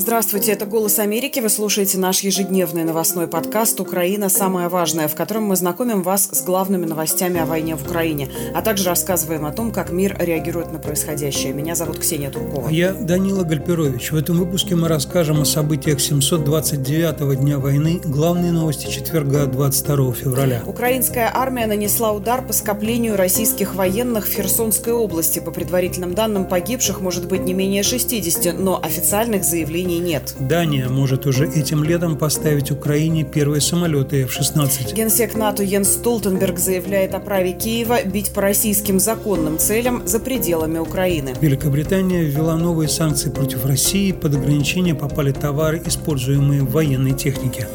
Здравствуйте, это «Голос Америки». Вы слушаете наш ежедневный новостной подкаст «Украина. Самое важное», в котором мы знакомим вас с главными новостями о войне в Украине, а также рассказываем о том, как мир реагирует на происходящее. Меня зовут Ксения Туркова. Я Данила Гальперович. В этом выпуске мы расскажем о событиях 729-го дня войны, главные новости четверга 22 февраля. Украинская армия нанесла удар по скоплению российских военных в Херсонской области. По предварительным данным, погибших может быть не менее 60, но официальных заявлений заявлений нет. Дания может уже этим летом поставить Украине первые самолеты F-16. Генсек НАТО Йенс Столтенберг заявляет о праве Киева бить по российским законным целям за пределами Украины. Великобритания ввела новые санкции против России. Под ограничения попали товары, используемые в военной технике.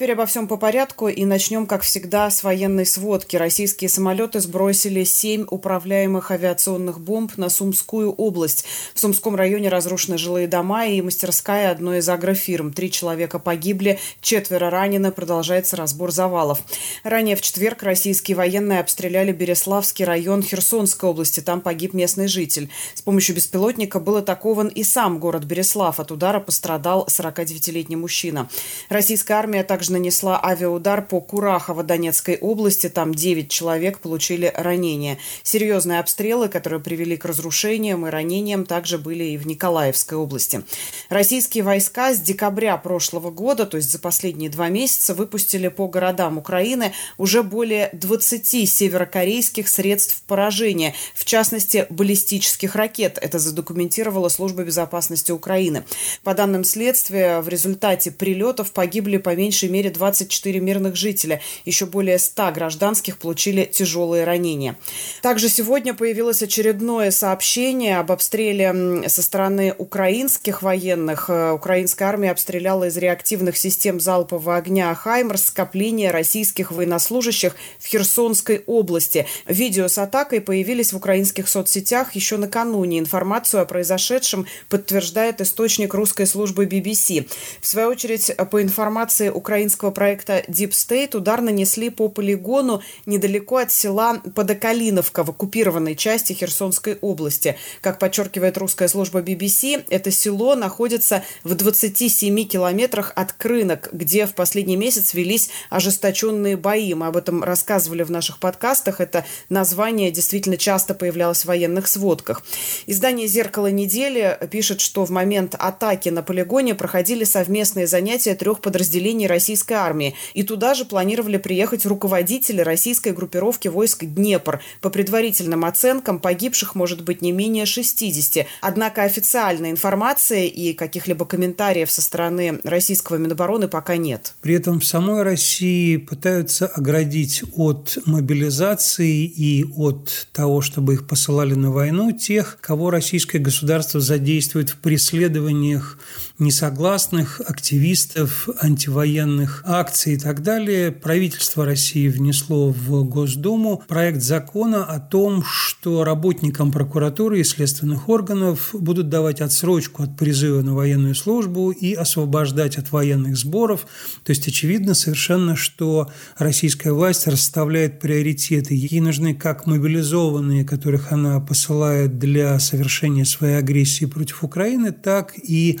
Теперь обо всем по порядку и начнем, как всегда, с военной сводки. Российские самолеты сбросили семь управляемых авиационных бомб на Сумскую область. В Сумском районе разрушены жилые дома и мастерская одной из агрофирм. Три человека погибли, четверо ранены, продолжается разбор завалов. Ранее в четверг российские военные обстреляли Береславский район Херсонской области. Там погиб местный житель. С помощью беспилотника был атакован и сам город Береслав. От удара пострадал 49-летний мужчина. Российская армия также нанесла авиаудар по Курахово Донецкой области. Там 9 человек получили ранения. Серьезные обстрелы, которые привели к разрушениям и ранениям, также были и в Николаевской области. Российские войска с декабря прошлого года, то есть за последние два месяца, выпустили по городам Украины уже более 20 северокорейских средств поражения, в частности, баллистических ракет. Это задокументировала Служба безопасности Украины. По данным следствия, в результате прилетов погибли по меньшей мере мере 24 мирных жителя. Еще более 100 гражданских получили тяжелые ранения. Также сегодня появилось очередное сообщение об обстреле со стороны украинских военных. Э, украинская армия обстреляла из реактивных систем залпового огня «Хаймерс» скопление российских военнослужащих в Херсонской области. Видео с атакой появились в украинских соцсетях еще накануне. Информацию о произошедшем подтверждает источник русской службы BBC. В свою очередь, по информации украинских украинского проекта Deep State удар нанесли по полигону недалеко от села Подокалиновка в оккупированной части Херсонской области. Как подчеркивает русская служба BBC, это село находится в 27 километрах от Крынок, где в последний месяц велись ожесточенные бои. Мы об этом рассказывали в наших подкастах. Это название действительно часто появлялось в военных сводках. Издание «Зеркало недели» пишет, что в момент атаки на полигоне проходили совместные занятия трех подразделений российской российской армии. И туда же планировали приехать руководители российской группировки войск «Днепр». По предварительным оценкам погибших может быть не менее 60. Однако официальной информации и каких-либо комментариев со стороны российского Минобороны пока нет. При этом в самой России пытаются оградить от мобилизации и от того, чтобы их посылали на войну, тех, кого российское государство задействует в преследованиях несогласных активистов, антивоенных акций и так далее, правительство России внесло в Госдуму проект закона о том, что работникам прокуратуры и следственных органов будут давать отсрочку от призыва на военную службу и освобождать от военных сборов. То есть очевидно совершенно, что российская власть расставляет приоритеты. Ей нужны как мобилизованные, которых она посылает для совершения своей агрессии против Украины, так и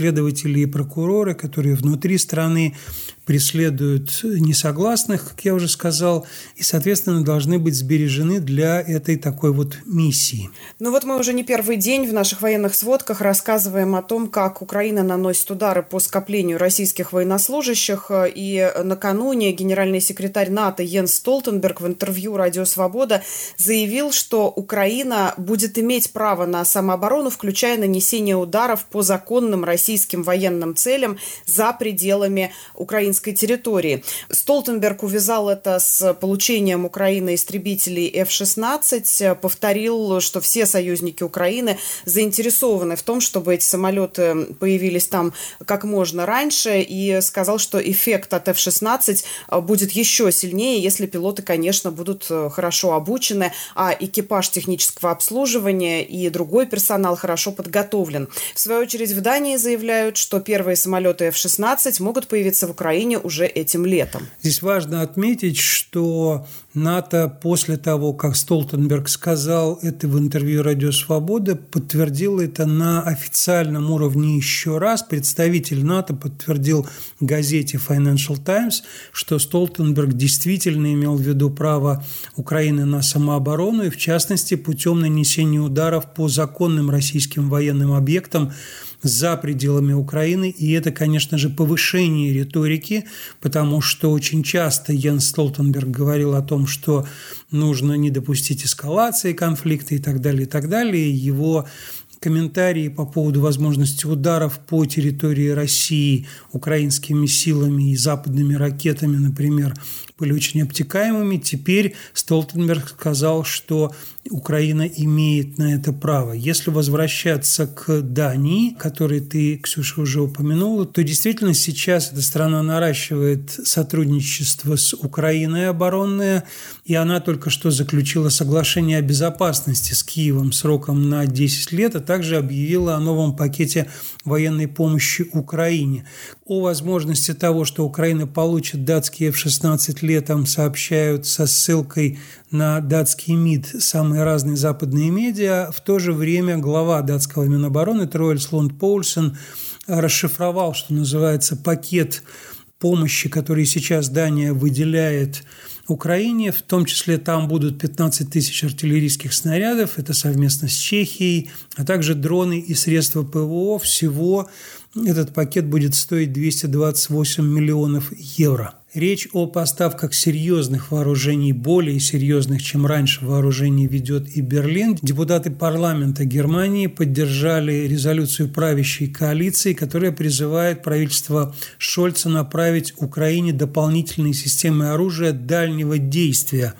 следователи и прокуроры, которые внутри страны преследуют несогласных, как я уже сказал, и, соответственно, должны быть сбережены для этой такой вот миссии. Ну вот мы уже не первый день в наших военных сводках рассказываем о том, как Украина наносит удары по скоплению российских военнослужащих. И накануне генеральный секретарь НАТО Йенс Столтенберг в интервью «Радио Свобода» заявил, что Украина будет иметь право на самооборону, включая нанесение ударов по законным российским военным целям за пределами украинской территории. Столтенберг увязал это с получением Украины истребителей F-16, повторил, что все союзники Украины заинтересованы в том, чтобы эти самолеты появились там как можно раньше, и сказал, что эффект от F-16 будет еще сильнее, если пилоты, конечно, будут хорошо обучены, а экипаж технического обслуживания и другой персонал хорошо подготовлен. В свою очередь в Дании заявляют, что первые самолеты F-16 могут появиться в Украине уже этим летом. Здесь важно отметить, что НАТО после того, как Столтенберг сказал это в интервью «Радио Свобода», подтвердил это на официальном уровне еще раз. Представитель НАТО подтвердил газете Financial Times, что Столтенберг действительно имел в виду право Украины на самооборону и, в частности, путем нанесения ударов по законным российским военным объектам за пределами Украины. И это, конечно же, повышение риторики, потому что очень часто Йен Столтенберг говорил о том, что нужно не допустить эскалации конфликта и так далее, и так далее. Его комментарии по поводу возможности ударов по территории России украинскими силами и западными ракетами, например, были очень обтекаемыми. Теперь Столтенберг сказал, что Украина имеет на это право. Если возвращаться к Дании, которой ты, Ксюша, уже упомянула, то действительно сейчас эта страна наращивает сотрудничество с Украиной оборонное, и она только что заключила соглашение о безопасности с Киевом сроком на 10 лет, а также объявила о новом пакете военной помощи Украине. О возможности того, что Украина получит датские F-16 летом, сообщают со ссылкой на датский МИД самые разные западные медиа. В то же время глава датского Минобороны Троэль Лунд Поульсен расшифровал, что называется, пакет помощи, который сейчас Дания выделяет Украине, в том числе там будут 15 тысяч артиллерийских снарядов, это совместно с Чехией, а также дроны и средства ПВО. Всего этот пакет будет стоить 228 миллионов евро. Речь о поставках серьезных вооружений, более серьезных, чем раньше, вооружений ведет и Берлин. Депутаты парламента Германии поддержали резолюцию правящей коалиции, которая призывает правительство Шольца направить Украине дополнительные системы оружия дальнего действия.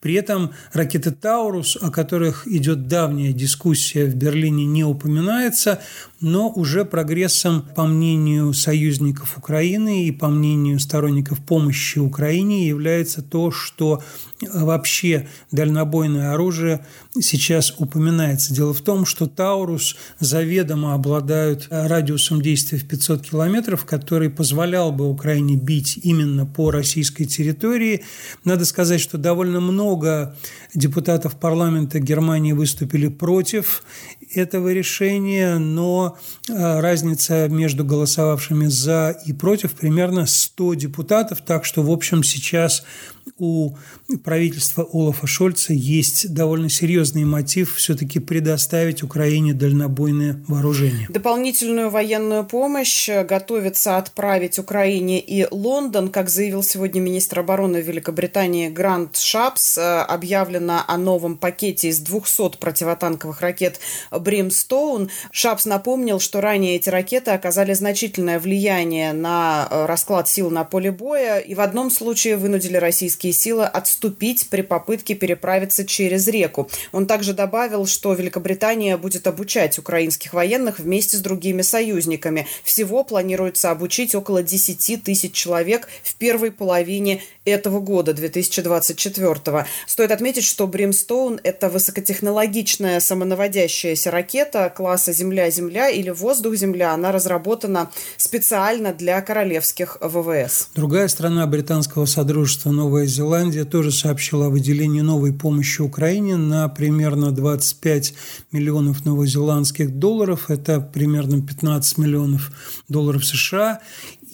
При этом ракеты «Таурус», о которых идет давняя дискуссия в Берлине, не упоминается, но уже прогрессом, по мнению союзников Украины и по мнению сторонников помощи Украине является то, что вообще дальнобойное оружие сейчас упоминается. Дело в том, что Таурус заведомо обладают радиусом действия в 500 километров, который позволял бы Украине бить именно по российской территории. Надо сказать, что довольно много депутатов парламента Германии выступили против этого решения, но а, разница между голосовавшими за и против примерно 100 депутатов, так что, в общем, сейчас у правительства Олафа Шольца есть довольно серьезный мотив все-таки предоставить Украине дальнобойное вооружение. Дополнительную военную помощь готовится отправить Украине и Лондон. Как заявил сегодня министр обороны Великобритании Грант Шапс, объявлено о новом пакете из 200 противотанковых ракет «Бримстоун». Шапс напомнил, что ранее эти ракеты оказали значительное влияние на расклад сил на поле боя и в одном случае вынудили российские российские силы отступить при попытке переправиться через реку. Он также добавил, что Великобритания будет обучать украинских военных вместе с другими союзниками. Всего планируется обучить около 10 тысяч человек в первой половине этого года, 2024. Стоит отметить, что Бримстоун – это высокотехнологичная самонаводящаяся ракета класса Земля-Земля или Воздух-Земля. Она разработана специально для королевских ВВС. Другая страна британского содружества Новая Зеландия тоже сообщила о выделении новой помощи Украине на примерно 25 миллионов новозеландских долларов. Это примерно 15 миллионов долларов США.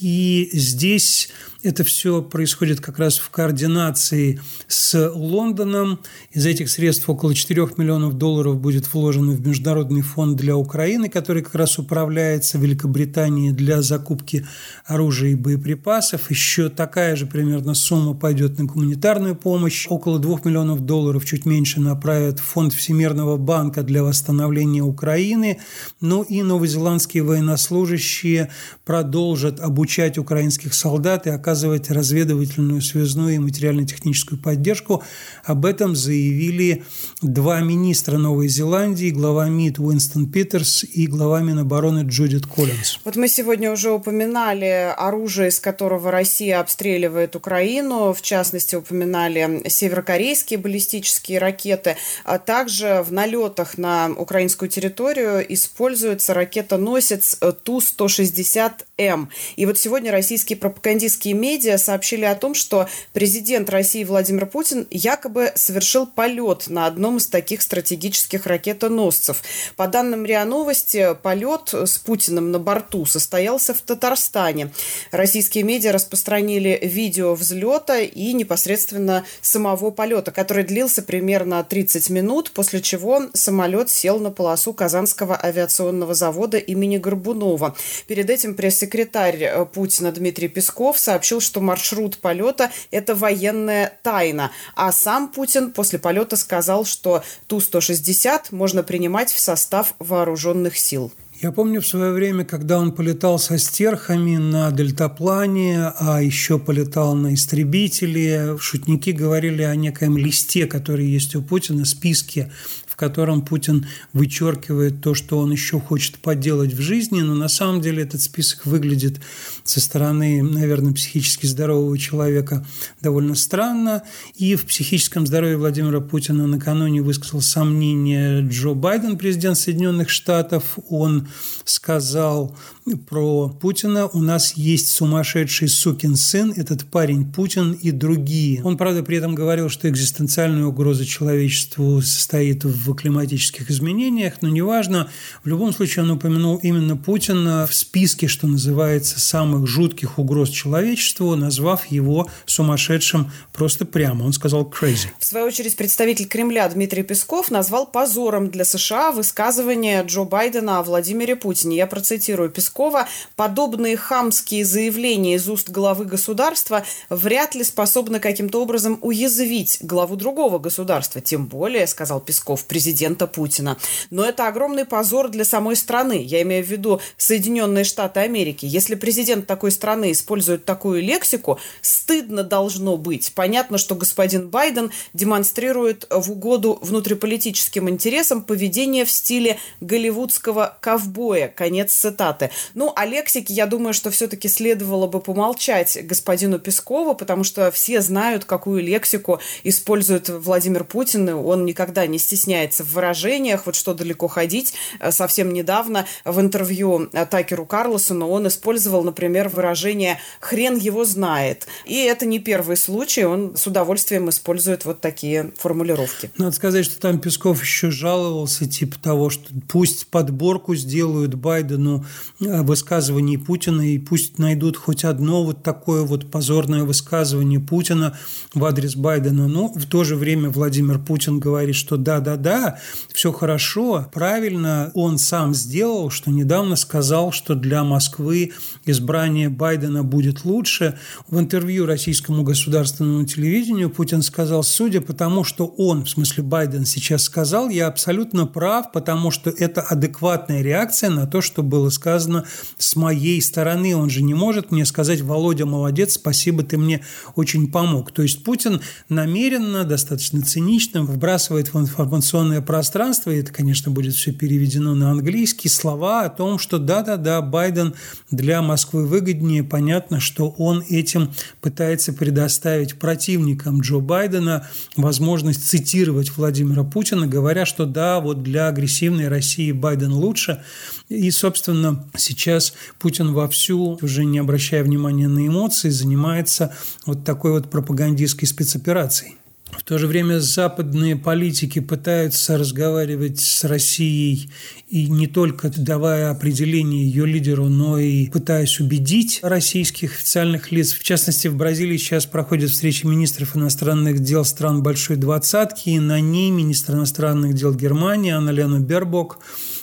И здесь это все происходит как раз в координации с Лондоном. Из этих средств около 4 миллионов долларов будет вложено в Международный фонд для Украины, который как раз управляется Великобританией для закупки оружия и боеприпасов. Еще такая же примерно сумма пойдет на гуманитарную помощь. Около 2 миллионов долларов, чуть меньше, направят в фонд Всемирного банка для восстановления Украины. Ну и новозеландские военнослужащие продолжат обучать украинских солдат и оказывать оказывать разведывательную, связную и материально-техническую поддержку. Об этом заявили два министра Новой Зеландии, глава МИД Уинстон Питерс и глава Минобороны Джудит Коллинз. Вот мы сегодня уже упоминали оружие, из которого Россия обстреливает Украину. В частности, упоминали северокорейские баллистические ракеты. А также в налетах на украинскую территорию используется ракета-носец Ту-160М. И вот сегодня российские пропагандистские медиа сообщили о том, что президент России Владимир Путин якобы совершил полет на одном из таких стратегических ракетоносцев. По данным РИА Новости, полет с Путиным на борту состоялся в Татарстане. Российские медиа распространили видео взлета и непосредственно самого полета, который длился примерно 30 минут, после чего самолет сел на полосу Казанского авиационного завода имени Горбунова. Перед этим пресс-секретарь э, Путина Дмитрий Песков сообщил, что маршрут полета – это военная тайна. А сам Путин после полета сказал, что Ту-160 можно принимать в состав вооруженных сил. Я помню в свое время, когда он полетал со стерхами на дельтаплане, а еще полетал на истребителе, шутники говорили о некоем листе, который есть у Путина, списке котором Путин вычеркивает то, что он еще хочет поделать в жизни, но на самом деле этот список выглядит со стороны, наверное, психически здорового человека довольно странно. И в психическом здоровье Владимира Путина накануне высказал сомнение Джо Байден, президент Соединенных Штатов. Он сказал про Путина, у нас есть сумасшедший сукин сын, этот парень Путин и другие. Он, правда, при этом говорил, что экзистенциальная угроза человечеству состоит в климатических изменениях, но неважно. В любом случае он упомянул именно Путина в списке, что называется, самых жутких угроз человечеству, назвав его сумасшедшим просто прямо. Он сказал crazy. В свою очередь представитель Кремля Дмитрий Песков назвал позором для США высказывание Джо Байдена о Владимире Путине. Я процитирую Пескова. «Подобные хамские заявления из уст главы государства вряд ли способны каким-то образом уязвить главу другого государства. Тем более, сказал Песков, президента Путина. Но это огромный позор для самой страны. Я имею в виду Соединенные Штаты Америки. Если президент такой страны использует такую лексику, стыдно должно быть. Понятно, что господин Байден демонстрирует в угоду внутриполитическим интересам поведение в стиле голливудского ковбоя. Конец цитаты. Ну, о лексике, я думаю, что все-таки следовало бы помолчать господину Пескову, потому что все знают, какую лексику использует Владимир Путин, и он никогда не стесняется в выражениях, вот что далеко ходить. Э, совсем недавно в интервью Такеру Карлосону он использовал, например, выражение «хрен его знает». И это не первый случай, он с удовольствием использует вот такие формулировки. Надо сказать, что там Песков еще жаловался, типа того, что пусть подборку сделают Байдену э, высказываний Путина, и пусть найдут хоть одно вот такое вот позорное высказывание Путина в адрес Байдена. Но в то же время Владимир Путин говорит, что да-да-да, да, все хорошо, правильно он сам сделал, что недавно сказал, что для Москвы избрание Байдена будет лучше. В интервью российскому государственному телевидению Путин сказал, судя по тому, что он, в смысле Байден, сейчас сказал, я абсолютно прав, потому что это адекватная реакция на то, что было сказано с моей стороны. Он же не может мне сказать, Володя, молодец, спасибо, ты мне очень помог. То есть Путин намеренно, достаточно цинично вбрасывает в информационное пространство, и это, конечно, будет все переведено на английский, слова о том, что да-да-да, Байден для Москвы выгоднее. Понятно, что он этим пытается предоставить противникам Джо Байдена возможность цитировать Владимира Путина, говоря, что да, вот для агрессивной России Байден лучше. И, собственно, сейчас Путин вовсю, уже не обращая внимания на эмоции, занимается вот такой вот пропагандистской спецоперацией. В то же время западные политики пытаются разговаривать с Россией и не только давая определение ее лидеру, но и пытаясь убедить российских официальных лиц. В частности, в Бразилии сейчас проходит встреча министров иностранных дел стран Большой Двадцатки, и на ней министр иностранных дел Германии Анна-Лена Бербок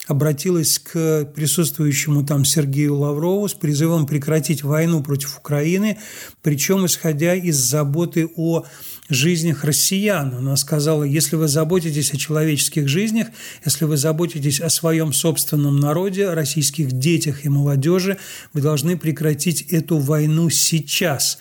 обратилась к присутствующему там Сергею Лаврову с призывом прекратить войну против Украины, причем исходя из заботы о жизнях россиян. Она сказала, если вы заботитесь о человеческих жизнях, если вы заботитесь о своем собственном народе, о российских детях и молодежи, вы должны прекратить эту войну сейчас.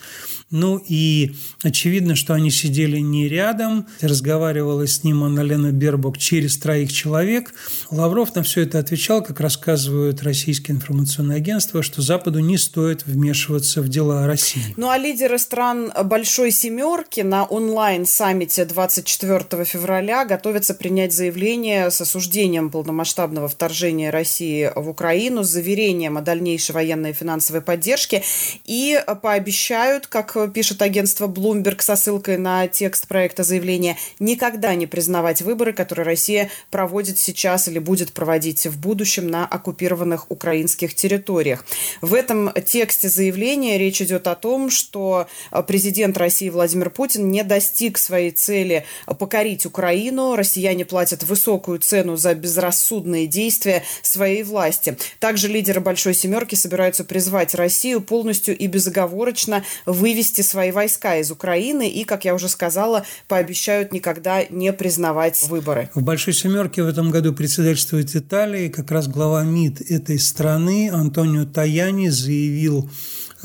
Ну и очевидно, что они сидели не рядом. Разговаривала с ним Анна-Лена Бербок через троих человек. Лавров на все это отвечал, как рассказывают российские информационные агентства, что Западу не стоит вмешиваться в дела России. Ну а лидеры стран Большой Семерки на онлайн-саммите 24 февраля готовятся принять заявление с осуждением полномасштабного вторжения России в Украину, с заверением о дальнейшей военной и финансовой поддержке и пообещают, как пишет агентство Bloomberg со ссылкой на текст проекта заявления, никогда не признавать выборы, которые Россия проводит сейчас или будет проводить в будущем на оккупированных украинских территориях. В этом тексте заявления речь идет о том, что президент России Владимир Путин не достиг своей цели покорить Украину. Россияне платят высокую цену за безрассудные действия своей власти. Также лидеры Большой Семерки собираются призвать Россию полностью и безоговорочно вывести свои войска из Украины и, как я уже сказала, пообещают никогда не признавать выборы. В Большой Семерке в этом году председательствует Италия. Как раз глава МИД этой страны Антонио Таяни заявил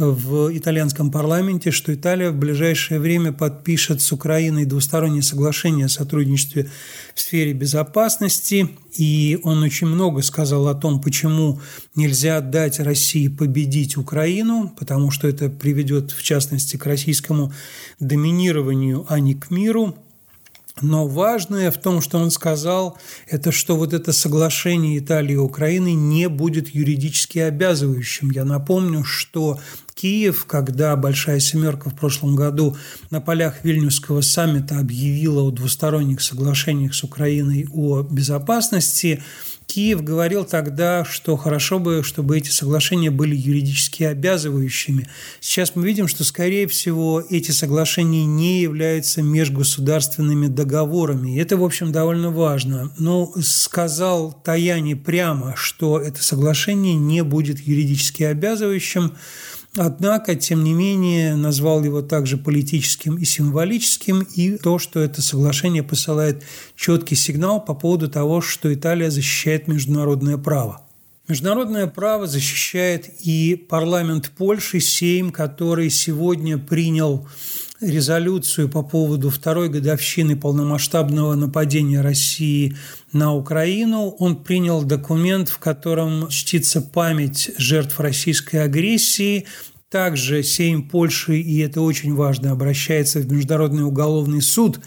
в итальянском парламенте, что Италия в ближайшее время подпишет с Украиной двустороннее соглашение о сотрудничестве в сфере безопасности. И он очень много сказал о том, почему нельзя дать России победить Украину, потому что это приведет, в частности, к российскому доминированию, а не к миру. Но важное в том, что он сказал, это что вот это соглашение Италии и Украины не будет юридически обязывающим. Я напомню, что Киев, когда Большая Семерка в прошлом году на полях Вильнюсского саммита объявила о двусторонних соглашениях с Украиной о безопасности, Киев говорил тогда, что хорошо бы, чтобы эти соглашения были юридически обязывающими. Сейчас мы видим, что, скорее всего, эти соглашения не являются межгосударственными договорами. И это, в общем, довольно важно. Но сказал Таяни прямо, что это соглашение не будет юридически обязывающим. Однако, тем не менее, назвал его также политическим и символическим, и то, что это соглашение посылает четкий сигнал по поводу того, что Италия защищает международное право. Международное право защищает и парламент Польши, Сейм, который сегодня принял резолюцию по поводу второй годовщины полномасштабного нападения России на Украину. Он принял документ, в котором чтится память жертв российской агрессии. Также Сейм Польши, и это очень важно, обращается в Международный уголовный суд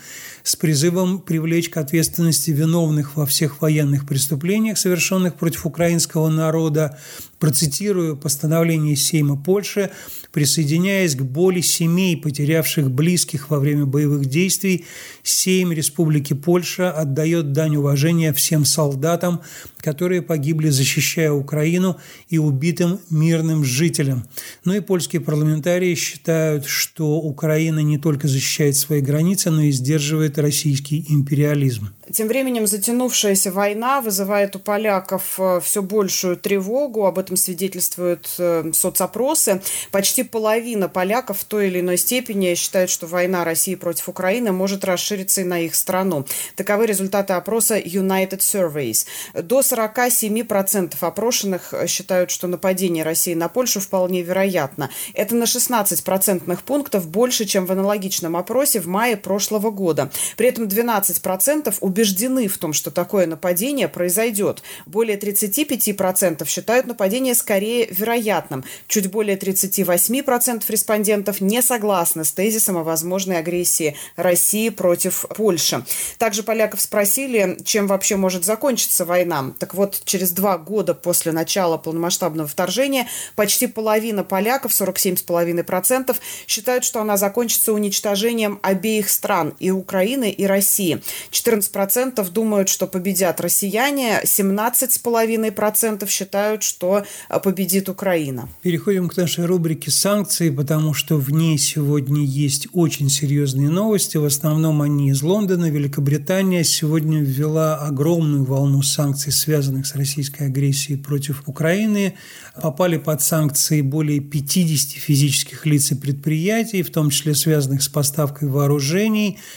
с призывом привлечь к ответственности виновных во всех военных преступлениях, совершенных против украинского народа. Процитирую постановление Сейма Польши Присоединяясь к боли семей, потерявших близких во время боевых действий, Сейм Республики Польша отдает дань уважения всем солдатам, которые погибли, защищая Украину, и убитым мирным жителям. Ну и польские парламентарии считают, что Украина не только защищает свои границы, но и сдерживает российский империализм. Тем временем затянувшаяся война вызывает у поляков э, все большую тревогу. Об этом свидетельствуют э, соцопросы. Почти половина поляков в той или иной степени считают, что война России против Украины может расшириться и на их страну. Таковы результаты опроса United Surveys. До 47% опрошенных считают, что нападение России на Польшу вполне вероятно. Это на 16 процентных пунктов больше, чем в аналогичном опросе в мае прошлого года. При этом 12% убеждены в том, что такое нападение произойдет. Более 35% считают нападение скорее вероятным. Чуть более 38% респондентов не согласны с тезисом о возможной агрессии России против Польши. Также поляков спросили, чем вообще может закончиться война. Так вот, через два года после начала полномасштабного вторжения почти половина поляков, 47,5%, считают, что она закончится уничтожением обеих стран, и Украины, и России. 14% процентов думают, что победят россияне, 17,5% считают, что а, победит Украина. Переходим к нашей рубрике «Санкции», потому что в ней сегодня есть очень серьезные новости. В основном они из Лондона. Великобритания сегодня ввела огромную волну санкций, связанных с российской агрессией против Украины. Попали под санкции более 50 физических лиц и предприятий, в том числе связанных с поставкой вооружений –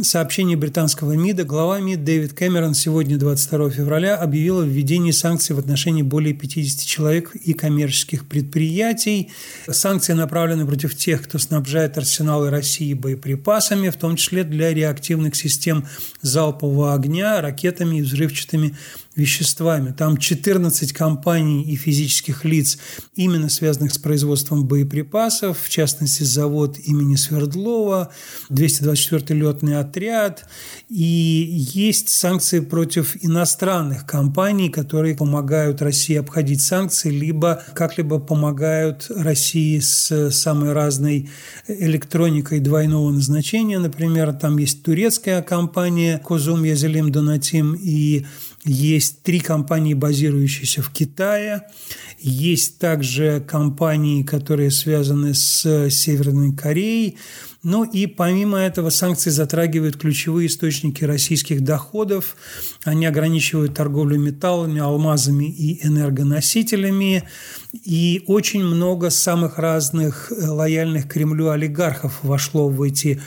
сообщение британского МИДа, глава МИД Дэвид Кэмерон сегодня, 22 февраля, объявил о введении санкций в отношении более 50 человек и коммерческих предприятий. Санкции направлены против тех, кто снабжает арсеналы России боеприпасами, в том числе для реактивных систем залпового огня, ракетами и взрывчатыми веществами. Там 14 компаний и физических лиц, именно связанных с производством боеприпасов, в частности, завод имени Свердлова, 224-й летный отряд. И есть санкции против иностранных компаний, которые помогают России обходить санкции, либо как-либо помогают России с самой разной электроникой двойного назначения. Например, там есть турецкая компания Козум Язелим Донатим и есть три компании, базирующиеся в Китае. Есть также компании, которые связаны с Северной Кореей. Ну и помимо этого санкции затрагивают ключевые источники российских доходов. Они ограничивают торговлю металлами, алмазами и энергоносителями. И очень много самых разных э, лояльных Кремлю олигархов вошло в эти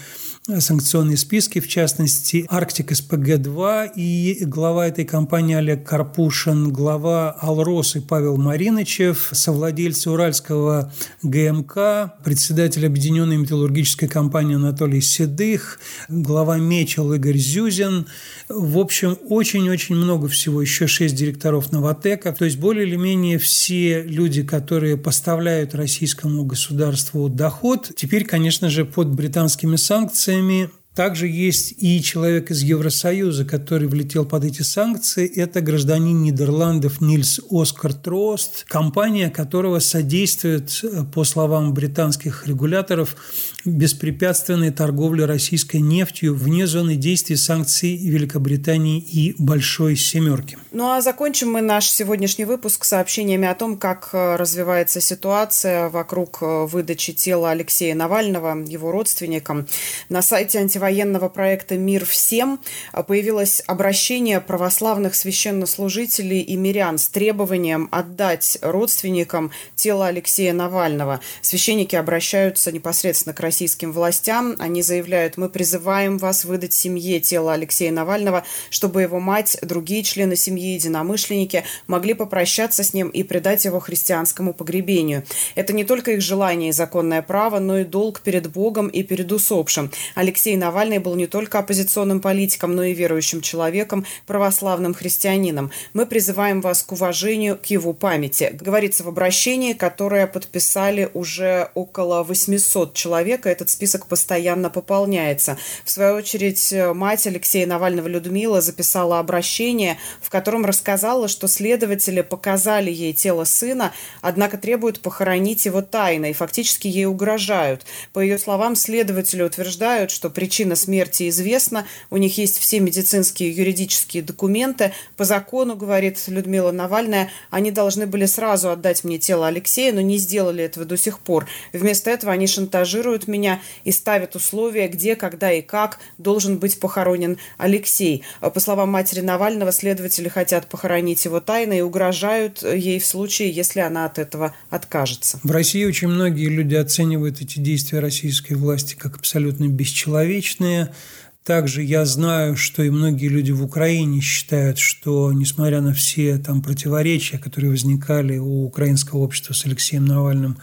санкционные списки, в частности, Арктик СПГ-2 и глава этой компании Олег Карпушин, глава Алросы Павел Маринычев, совладельцы Уральского ГМК, председатель Объединенной металлургической компании Анатолий Седых, глава Мечел Игорь Зюзин. В общем, очень-очень много всего. Еще шесть директоров Новотека. То есть более или менее все люди, которые поставляют российскому государству доход, теперь, конечно же, под британскими санкциями санкциями. Также есть и человек из Евросоюза, который влетел под эти санкции. Это гражданин Нидерландов Нильс Оскар Трост, компания которого содействует, по словам британских регуляторов, беспрепятственной торговле российской нефтью вне зоны действия санкций Великобритании и Большой Семерки. Ну а закончим мы наш сегодняшний выпуск сообщениями о том, как э, развивается ситуация вокруг э, выдачи тела Алексея Навального его родственникам. На сайте антивоенного проекта «Мир всем» появилось обращение православных священнослужителей и мирян с требованием отдать родственникам тело Алексея Навального. Священники обращаются непосредственно к российским властям. Они заявляют, мы призываем вас выдать семье тело Алексея Навального, чтобы его мать, другие члены семьи, единомышленники могли попрощаться с ним и предать его христианскому погребению. Это не только их желание и законное право, но и долг перед Богом и перед усопшим. Алексей Навальный был не только оппозиционным политиком, но и верующим человеком, православным христианином. Мы призываем вас к уважению к его памяти. Говорится в обращении, которое подписали уже около 800 человек, человека этот список постоянно пополняется. В свою очередь, э, мать Алексея Навального Людмила записала обращение, в котором рассказала, что следователи показали ей тело сына, однако требуют похоронить его тайно и фактически ей угрожают. По ее словам, следователи утверждают, что причина смерти известна, у них есть все медицинские и юридические документы. По закону, говорит Людмила Навальная, они должны были сразу отдать мне тело Алексея, но не сделали этого до сих пор. Вместо этого они шантажируют меня и ставят условия, где, когда и как должен быть похоронен Алексей. По словам матери Навального, следователи хотят похоронить его тайно и угрожают ей в случае, если она от этого откажется. В России очень многие люди оценивают эти действия российской власти как абсолютно бесчеловечные, также я знаю, что и многие люди в Украине считают, что, несмотря на все там противоречия, которые возникали у украинского общества с Алексеем Навальным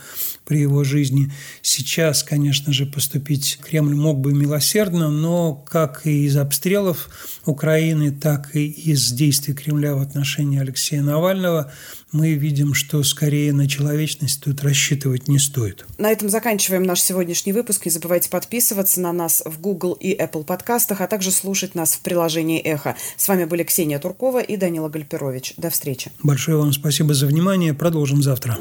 при его жизни, сейчас, конечно же, поступить Кремль мог бы милосердно, но как и из обстрелов Украины, так и из действий Кремля в отношении Алексея Навального мы видим, что скорее на человечность тут рассчитывать не стоит. На этом заканчиваем наш сегодняшний выпуск. Не забывайте подписываться на нас в Google и Apple подкастах, а также слушать нас в приложении «Эхо». С вами были Ксения Туркова и Данила Гальперович. До встречи. Большое вам спасибо за внимание. Продолжим завтра.